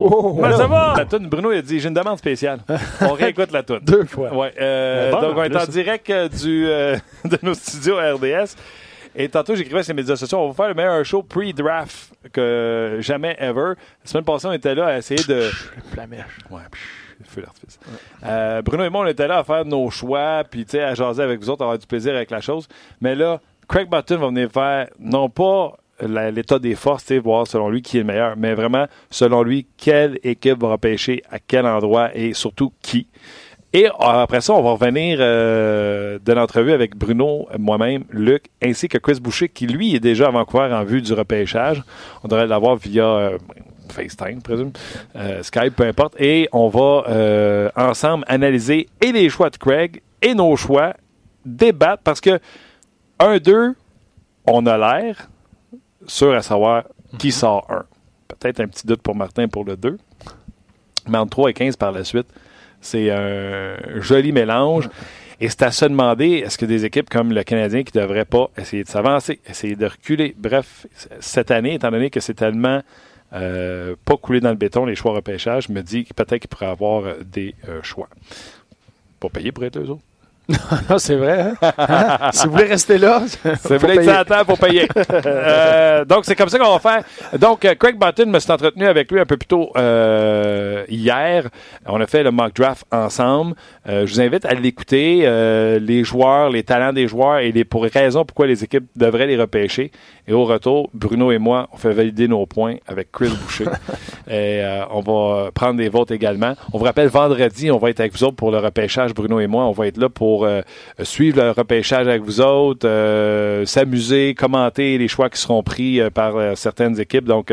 Oh, Ben, ça va? La toune, Bruno il a dit j'ai une demande spéciale. On réécoute la toune. Deux fois. Ouais, euh, bon, donc, on est en direct euh, du, euh, de nos studios à RDS. Et tantôt, j'écrivais sur les médias sociaux, on va faire le meilleur show pre-draft que jamais ever. La semaine passée, on était là à essayer de. Flamèche. Ouais, feu d'artifice. Euh, Bruno et moi, on était là à faire nos choix, puis tu sais, à jaser avec vous autres, avoir du plaisir avec la chose. Mais là, Craig Button va venir faire, non pas l'état des forces, voir selon lui qui est le meilleur, mais vraiment, selon lui, quelle équipe va repêcher à quel endroit et surtout qui. Et euh, après ça, on va revenir euh, de l'entrevue avec Bruno, moi-même, Luc, ainsi que Chris Boucher, qui lui est déjà à Vancouver en vue du repêchage. On devrait l'avoir via euh, FaceTime, présume, euh, Skype, peu importe. Et on va ensemble analyser et les choix de Craig et nos choix, débattre, parce que 1-2, on a l'air sûr à savoir qui sort 1. Peut-être un petit doute pour Martin pour le 2. Mais entre 3 et 15 par la suite, c'est un joli mélange. Et c'est à se demander, est-ce que des équipes comme le Canadien qui ne devraient pas essayer de s'avancer, essayer de reculer? Bref, cette année, étant donné que c'est tellement euh, pas coulé dans le béton, les choix repêchage, je me dis que peut-être qu'ils pourraient avoir des euh, choix. Pas payer pour être eux autres. Non, c'est vrai. hein? si vous voulez rester là, C'est faut voulez être à table pour payer. Euh, donc, c'est comme ça qu'on va faire. Donc, euh, Craig Button me suis entretenu avec lui un peu plus tôt euh, hier. On a fait le mock draft ensemble. Euh, je vous invite à l'écouter, les joueurs, les talents des joueurs et les pour raisons pourquoi les équipes devraient les repêcher. Et au retour, Bruno et moi, on fait valider nos points avec Chris Boucher. et euh, on va prendre des votes également. On vous rappelle, vendredi, on va être avec vous autres pour le repêchage, Bruno et moi. On va être là pour euh, suivre le repêchage avec vous autres, euh, s'amuser, commenter les choix qui seront pris par certaines équipes. Donc,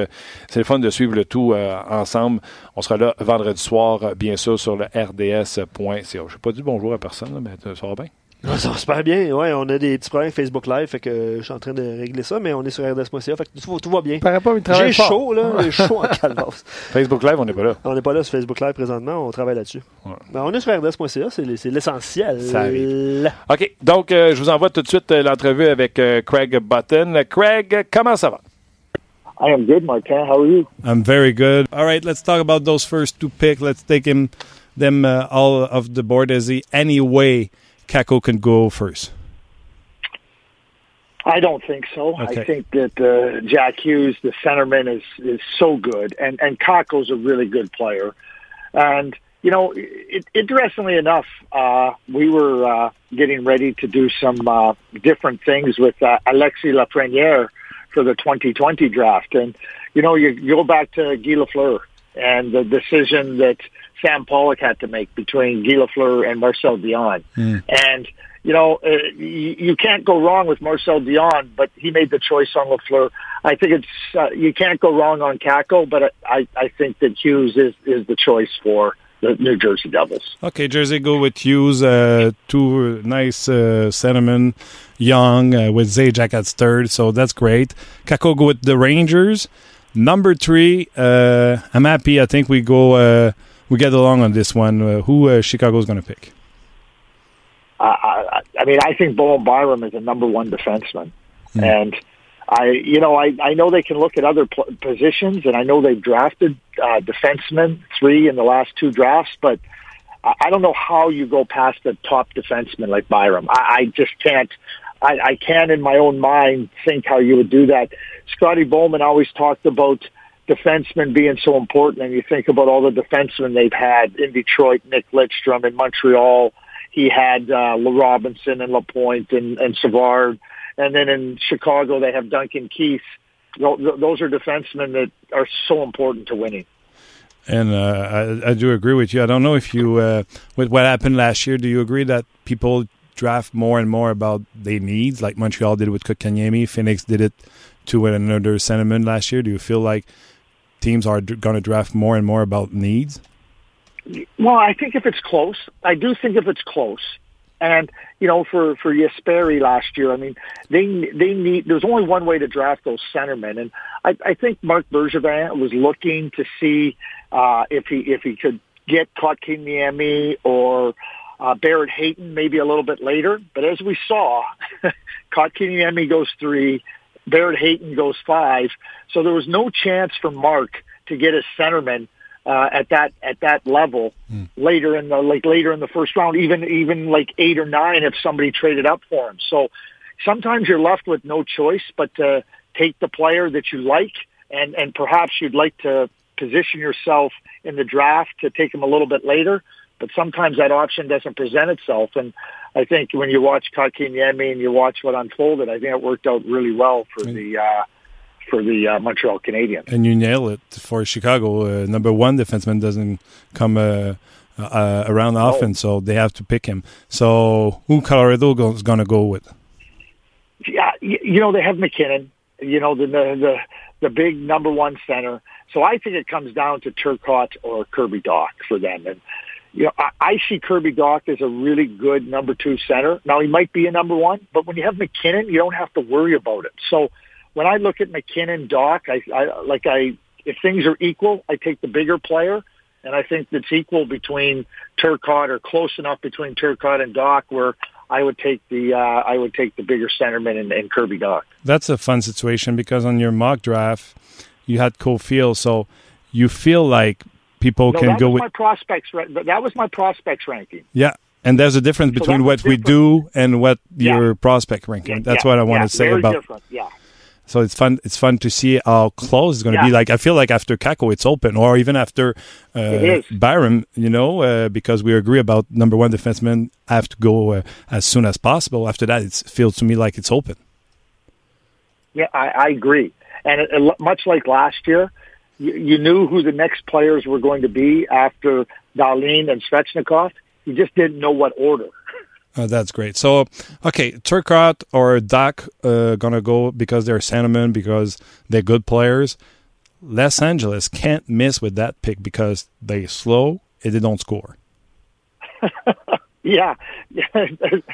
c'est le fun de suivre le tout ensemble. On sera là vendredi soir, bien sûr, sur le rds.ca. Je n'ai pas dit bonjour à personne, là, mais ça va bien. Ouais, Ça va super bien. Ouais, on a des petits problèmes Facebook Live, fait que je suis en train de régler ça, mais on est sur RDS.ca, fait que tout, va- tout va bien. paraît pas, mais il travaille J'ai fort. chaud, là. J'ai chaud en calvasse. Facebook Live, on n'est pas là. On n'est pas là sur Facebook Live présentement, on travaille là-dessus. Ouais. Ben, on est sur RDS.ca, c'est l'essentiel. Ça arrive. OK, donc euh, je vous envoie tout de suite euh, l'entrevue avec euh, Craig Button. Craig, comment ça va? I am good, Martin. How are you? I'm very good. All right, let's talk about those first two picks. Let's take him them uh, all off the board. Is he any way Kakko can go first? I don't think so. Okay. I think that uh, Jack Hughes, the centerman, is is so good, and and Kakko's a really good player. And you know, it, interestingly enough, uh, we were uh, getting ready to do some uh, different things with uh, Alexis Lafreniere for the 2020 draft, and you know, you, you go back to Guy Lafleur and the decision that Sam Pollock had to make between Guy Lafleur and Marcel Dionne, and you know, uh, you, you can't go wrong with Marcel Dionne, but he made the choice on Lafleur. I think it's uh, you can't go wrong on Kakko, but I I think that Hughes is is the choice for the New Jersey Devils. Okay, Jersey go with Hughes. Uh, two nice uh, centermen, young uh, with Zajac at third, so that's great. Kakko go with the Rangers. Number three, uh, I'm happy. I think we go. Uh, we get along on this one. Uh, who uh, Chicago's going to pick? I, I, I mean, I think Bowen Byram is a number one defenseman, and I, you know, I, I know they can look at other pl- positions, and I know they've drafted uh, defensemen three in the last two drafts, but I, I don't know how you go past a top defenseman like Byram. I, I just can't. I, I can't, in my own mind, think how you would do that. Scotty Bowman always talked about defensemen being so important, and you think about all the defensemen they've had in Detroit, Nick Lidstrom in Montreal. He had uh, Robinson and Lapointe and, and Savard, and then in Chicago they have Duncan Keith. Those are defensemen that are so important to winning. And uh, I, I do agree with you. I don't know if you, uh, with what happened last year, do you agree that people draft more and more about their needs, like Montreal did with Kotkaniemi, Phoenix did it to another sentiment last year? Do you feel like teams are d- going to draft more and more about needs? Well, I think if it's close, I do think if it's close, and you know, for for Jesperi last year, I mean, they they need. There's only one way to draft those centermen, and I, I think Marc Bergevin was looking to see uh, if he if he could get Kotkaniemi or uh, Barrett Hayton maybe a little bit later. But as we saw, Kotkaniemi goes three, Barrett Hayton goes five, so there was no chance for Marc to get his centerman uh, at that at that level later in the like later in the first round, even even like eight or nine if somebody traded up for him. So sometimes you're left with no choice but to take the player that you like, and and perhaps you'd like to position yourself in the draft to take him a little bit later. But sometimes that option doesn't present itself, and I think when you watch Kotkaniemi and you watch what unfolded, I think it worked out really well for the uh, for the uh, Montreal Canadiens. And you nail it for Chicago. Uh, number one defenseman doesn't come uh, uh, around often, so they have to pick him. So who Colorado is going to go with? Yeah, you, you know they have MacKinnon. You know the, the the the big number one center. So I think it comes down to Turcotte or Kirby Dach for them. And you know, I, I see Kirby Dach as a really good number two center. Now he might be a number one, but when you have MacKinnon, you don't have to worry about it. So when I look at MacKinnon, Dach, I, I like I if things are equal, I take the bigger player, and I think it's equal between Turcotte or close enough between Turcotte and Dach where I would take the uh, I would take the bigger centerman and, and Kirby Dach. That's a fun situation because on your mock draft, you had Caufield, so you feel like people no, can go with my prospects. That was my prospects ranking. yeah. And there's a difference So between what was we do and what Yeah. your prospect ranking. That's Yeah, what I want yeah, to say about. different. Yeah. So it's fun. It's fun to see how close it's going to Yeah. be. Like I feel like after Kakko, it's open, or even after uh, It is. Byram. You know, uh, because we agree about number one defensemen have to go uh, as soon as possible. After that, it feels to me like it's open. Yeah, I, I agree. And it, it, much like last year, you, you knew who the next players were going to be after Dahlin and Svechnikov. You just didn't know what order. Uh, that's great. So, okay, Turcotte or Dach uh, gonna go because they're centermen because they're good players. Los Angeles can't miss with that pick because they slow and they don't score. Yeah,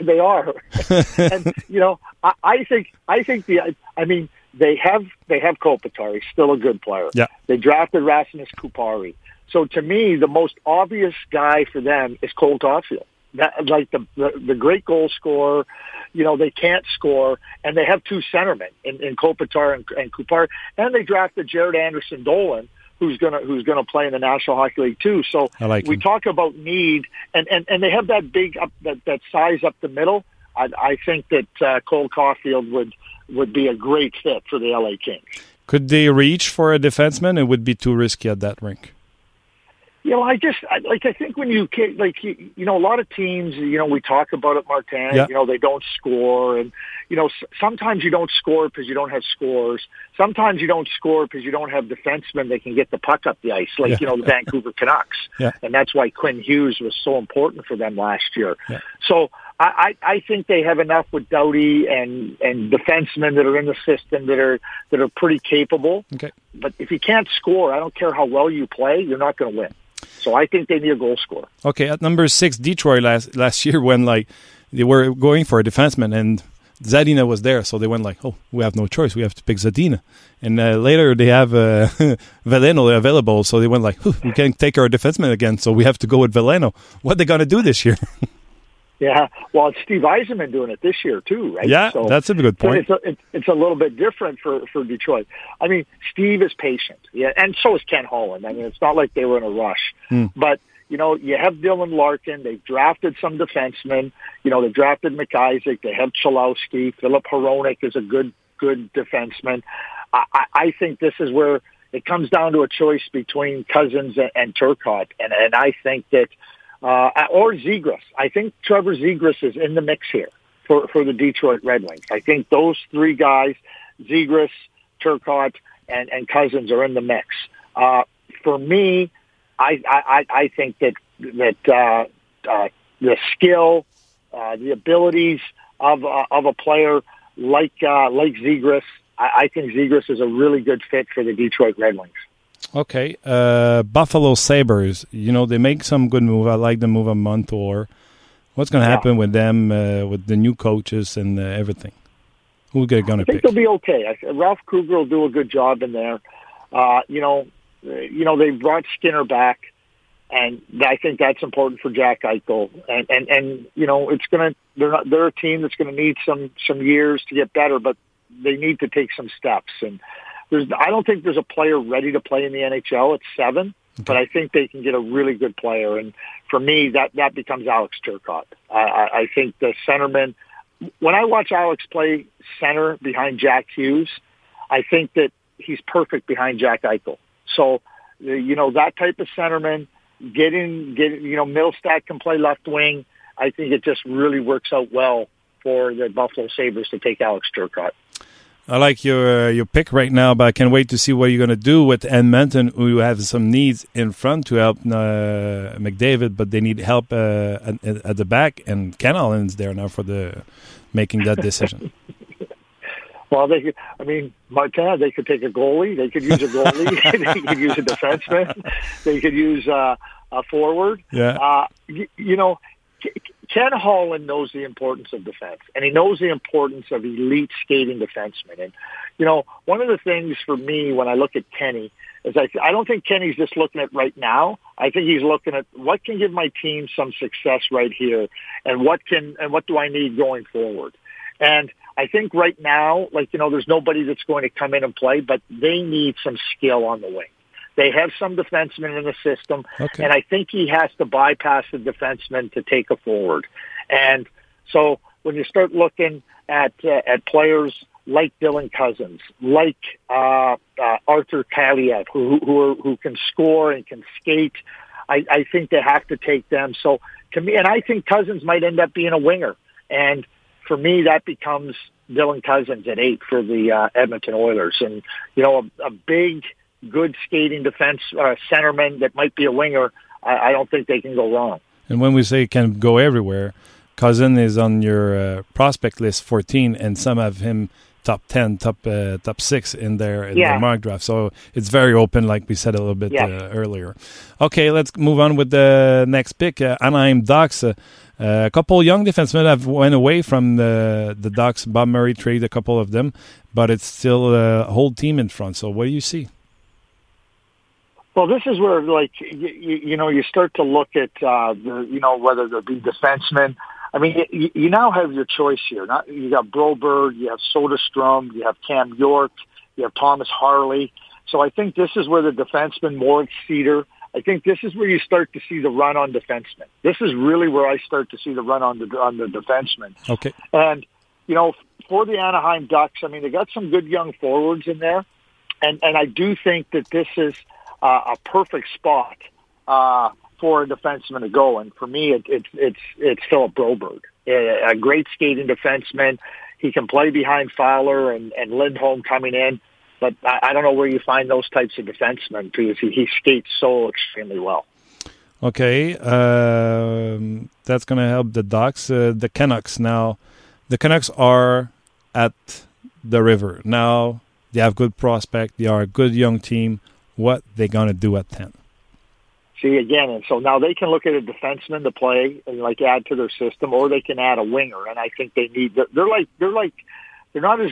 they are. and you know, I, I think I think the I mean they have they have Kopitar. He's still a good player. Yeah. They drafted Rasmus Kupari. So to me, the most obvious guy for them is Cole Caufield. That like the, the the great goal scorer. You know they can't score, and they have two centermen in, in Kopitar and, and Kupar, and they drafted Jaret Anderson Dolan, who's gonna who's gonna play in the National Hockey League too. So I like we him. talk about need, and, and, and they have that big up that, that size up the middle. I, I think that uh, Cole Caufield would would be a great fit for the LA Kings. Could they reach for a defenseman? It would be too risky at that rink. You know, I just I, like I think when you like you, you know a lot of teams, you know, we talk about it, Martin. Yeah. You know, they don't score, and you know s- sometimes you don't score because you don't have scores. Sometimes you don't score because you don't have defensemen that can get the puck up the ice, like Yeah. you know the Vancouver Canucks, Yeah. and that's why Quinn Hughes was so important for them last year. So I, I I think they have enough with Doughty and and defensemen that are in the system that are that are pretty capable. Okay. But if you can't score, I don't care how well you play, you're not going to win. So I think they need a goal scorer. Okay, at number six, Detroit last last year when like they were going for a defenseman and Zadina was there, so they went like, "Oh, we have no choice. We have to pick Zadina." And uh, later they have uh, Veleno available, so they went like, "We can't take our defenseman again, so we have to go with Veleno." What are they gonna do this year? Yeah, well, it's Steve Yzerman doing it this year too, right? yeah, so, that's a good so point. it's a, it's, it's a little bit different for for Detroit. I mean, Steve is patient, yeah, and so is Ken Holland. I mean, it's not like they were in a rush, Hmm. but you know, you have Dylan Larkin. They've drafted some defensemen. You know, they drafted McIsaac. They have Cholowski. Filip Hronek is a good good defenseman. I, I, I think this is where it comes down to a choice between Cozens and, and Turcotte, and and I think that uh, or Zegras. I think Trevor Zegras is in the mix here for, for the Detroit Red Wings. I think those three guys, Zegras, Turcotte, and, and Cozens are in the mix. Uh, for me, I, I, I think that, that, uh, uh, the skill, uh, the abilities of, uh, of a player like, uh, like Zegras, I, I think Zegras is a really good fit for the Detroit Red Wings. Okay, uh, Buffalo Sabres. You know they make some good move. I like the move a month or. What's going to Yeah. happen with them uh, with the new coaches and uh, everything? Who they going to I think pick? they'll be okay. Ralph Krueger will do a good job in there. Uh, you know, you know they brought Skinner back, and I think that's important for Jack Eichel. And and and you know, it's gonna they're not they're a team that's going to need some some years to get better, but they need to take some steps. And there's I don't think there's a player ready to play in the NHL at seven. but I think they can get a really good player. And for me, that that becomes Alex Turcotte. I, I, I think the centerman. When I watch Alex play center behind Jack Hughes, I think that he's perfect behind Jack Eichel. So, uh, you know, that type of centerman, getting, getting, you know, Mittelstadt can play left wing. I think it just really works out well for the Buffalo Sabres to take Alex Turcotte. I like your uh, your pick right now, but I can't wait to see what you're going to do with Edmonton, who have some needs in front to help uh, McDavid, but they need help uh, at, at, the back, and Ken Holland's there now for the making that decision. well, they could, I mean, Montana, they could take a goalie, they could use a goalie, they could use a defenseman, they could use uh, a forward. Yeah. Uh, you, you know, Ken Holland knows the importance of defense, and he knows the importance of elite skating defensemen. And you know, one of the things for me when I look at Kenny is I, I don't think Kenny's just looking at right now. I think he's looking at what can give my team some success right here, and what can and what do I need going forward. And I think right now, like you know, there's nobody that's going to come in and play, but they need some skill on the wing. They have some defensemen in the system, okay. and I think he has to bypass the defenseman to take a forward. And so when you start looking at uh, at players like Dylan Cozens, like uh, uh, Arthur Kaliyev, who who, are, who can score and can skate, I, I think they have to take them. So to me, and I think Cozens might end up being a winger, and for me, that becomes Dylan Cozens at eight for the uh, Edmonton Oilers, and you know a, a big good skating defense uh, centerman that might be a winger, I, I don't think they can go wrong. And when we say can go everywhere, Cousin is on your uh, prospect list 14, and some have him top 10, top uh, top six in there in yeah. the mock draft. So it's very open, like we said a little bit yeah. uh, earlier. Okay, let's move on with the next pick. Uh, Anaheim Ducks. Uh, a couple young defensemen have went away from the the Ducks. Bob Murray traded a couple of them, but it's still a whole team in front. So what do you see? Well, this is where, like, you, you know, you start to look at, uh, the, you know, whether there be defensemen. I mean, you, you now have your choice here. Not, you got Broberg, you have Soderstrom, you have Cam York, you have Thomas Harley. So I think this is where the defenseman, Moritz Seider, I think this is where you start to see the run on defensemen. This is really where I start to see the run on the on the defensemen. Okay. And you know, for the Anaheim Ducks, I mean, they got some good young forwards in there, and and I do think that this is uh, a perfect spot uh, for a defenseman to go. And for me, it, it's it's it's Philip Broberg, a, a great skating defenseman. He can play behind Fowler and, and Lindholm coming in, but I, I don't know where you find those types of defensemen because he, he skates so extremely well. Okay, um, that's going to help the Ducks. Uh, the Canucks now, the Canucks are at the river now. They have good prospect. They are a good young team what they're going to do at 10. See, again, and so now they can look at a defenseman to play and like add to their system, or they can add a winger. And I think they need, they're, like, they're like, they're not as,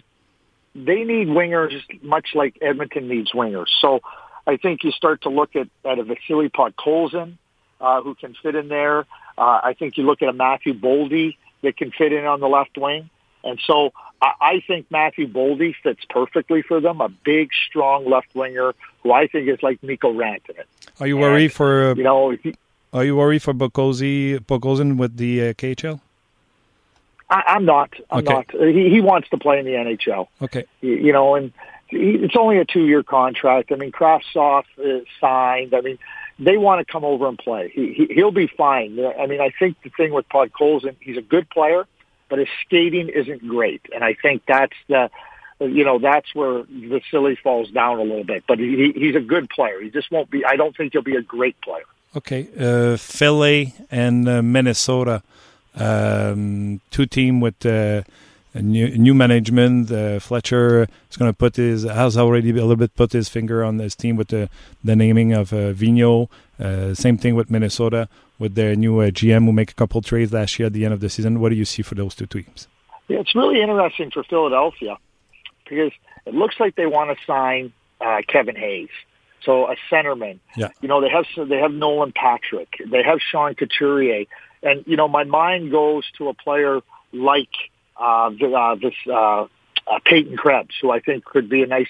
they need wingers much like Edmonton needs wingers. So I think you start to look at, at a Vasily Podkolzin, uh, who can fit in there. Uh, I think you look at a Matthew Boldy that can fit in on the left wing. And so I I think Matthew Boldy fits perfectly for them, a big, strong left winger who I think is like Mikko Rantanen. Are you worried for you know? He, are you worried for Bokosi, Bokozin with the uh, KHL? I, I'm not. I'm Okay. not. He, he wants to play in the NHL. Okay. You, you know, and he, it's only a two-year contract. I mean, Kravtsov is signed. I mean, they want to come over and play. He, he he'll be fine. I mean, I think the thing with Podkolzin, he's a good player, but his skating isn't great, and I think that's the. You know that's where Vasily falls down a little bit, but he, he's a good player. He just won't be. I don't think he'll be a great player. Okay. Uh, Philly and uh, Minnesota, um, two team with uh, new, new management. Uh, Fletcher is going to put his has already a little bit put his finger on this team with the the naming of uh, Vigneault. Uh, same thing with Minnesota with their new uh, GM who make a couple trades last year at the end of the season. What do you see for those two teams? Yeah, it's really interesting for Philadelphia because it looks like they want to sign uh, Kevin Hayes, so a centerman. Yeah. You know, they have they have Nolan Patrick, they have Sean Couturier, and you know, my mind goes to a player like uh, uh, this uh, uh, Peyton Krebs, who I think could be a nice